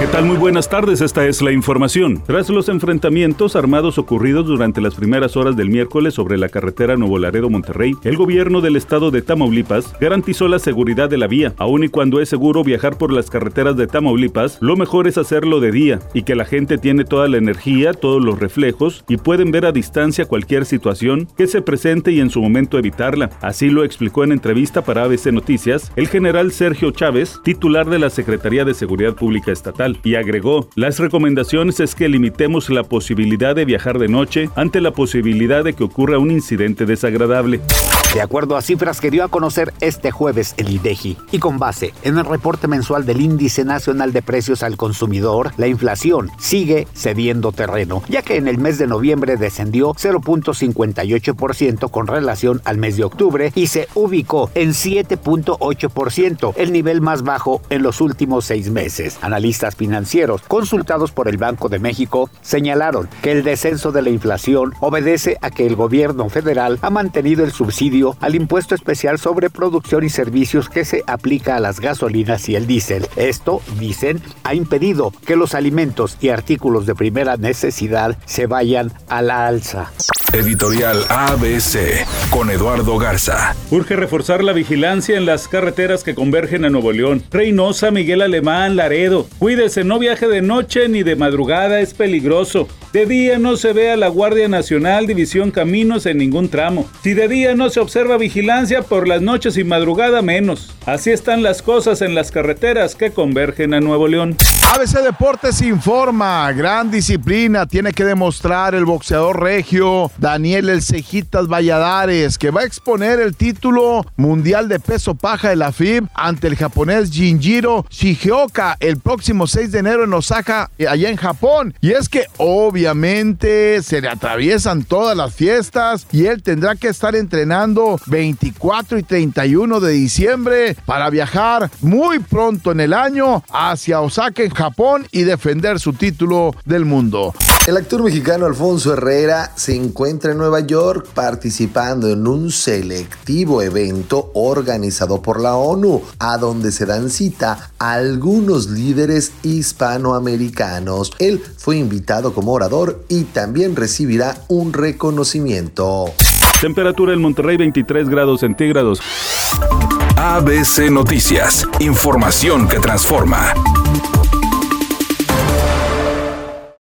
¿Qué tal? Muy buenas tardes, esta es la información. Tras los enfrentamientos armados ocurridos durante las primeras horas del miércoles sobre la carretera Nuevo Laredo-Monterrey, el gobierno del estado de Tamaulipas garantizó la seguridad de la vía. Aun y cuando es seguro viajar por las carreteras de Tamaulipas, lo mejor es hacerlo de día y que la gente tiene toda la energía, todos los reflejos y pueden ver a distancia cualquier situación que se presente y en su momento evitarla. Así lo explicó en entrevista para ABC Noticias el general Sergio Chávez, titular de la Secretaría de Seguridad Pública Estatal y agregó, las recomendaciones es que limitemos la posibilidad de viajar de noche ante la posibilidad de que ocurra un incidente desagradable. De acuerdo a cifras que dio a conocer este jueves el IDEGI y con base en el reporte mensual del Índice Nacional de Precios al Consumidor, la inflación sigue cediendo terreno, ya que en el mes de noviembre descendió 0.58% con relación al mes de octubre y se ubicó en 7.8%, el nivel más bajo en los últimos seis meses. Analistas financieros consultados por el Banco de México señalaron que el descenso de la inflación obedece a que el gobierno federal ha mantenido el subsidio al impuesto especial sobre producción y servicios que se aplica a las gasolinas y el diésel. Esto, dicen, ha impedido que los alimentos y artículos de primera necesidad se vayan a la alza. Editorial ABC con Eduardo Garza. Urge reforzar la vigilancia en las carreteras que convergen a Nuevo León. Reynosa, Miguel Alemán, Laredo. Cuídese, no viaje de noche ni de madrugada, es peligroso. De día no se ve a la Guardia Nacional División Caminos en ningún tramo. Si de día no se observa vigilancia, por las noches y madrugada menos. Así están las cosas en las carreteras que convergen a Nuevo León. ABC Deportes informa, gran disciplina tiene que demostrar el boxeador regio Daniel El Cejitas Valladares, que va a exponer el título mundial de peso paja de la FIB ante el japonés Jinjiro Shigeoka el próximo 6 de enero en Osaka, eh, allá en Japón. Y es que obviamente se le atraviesan todas las fiestas y él tendrá que estar entrenando 24 y 31 de diciembre para viajar muy pronto en el año hacia Osaka en Japón y defender su título del mundo. El actor mexicano Alfonso Herrera se encuentra en Nueva York participando en un selectivo evento organizado por la ONU, a donde se dan cita algunos líderes hispanoamericanos. Él fue invitado como orador y también recibirá un reconocimiento. Temperatura en Monterrey 23 grados centígrados. ABC Noticias, información que transforma.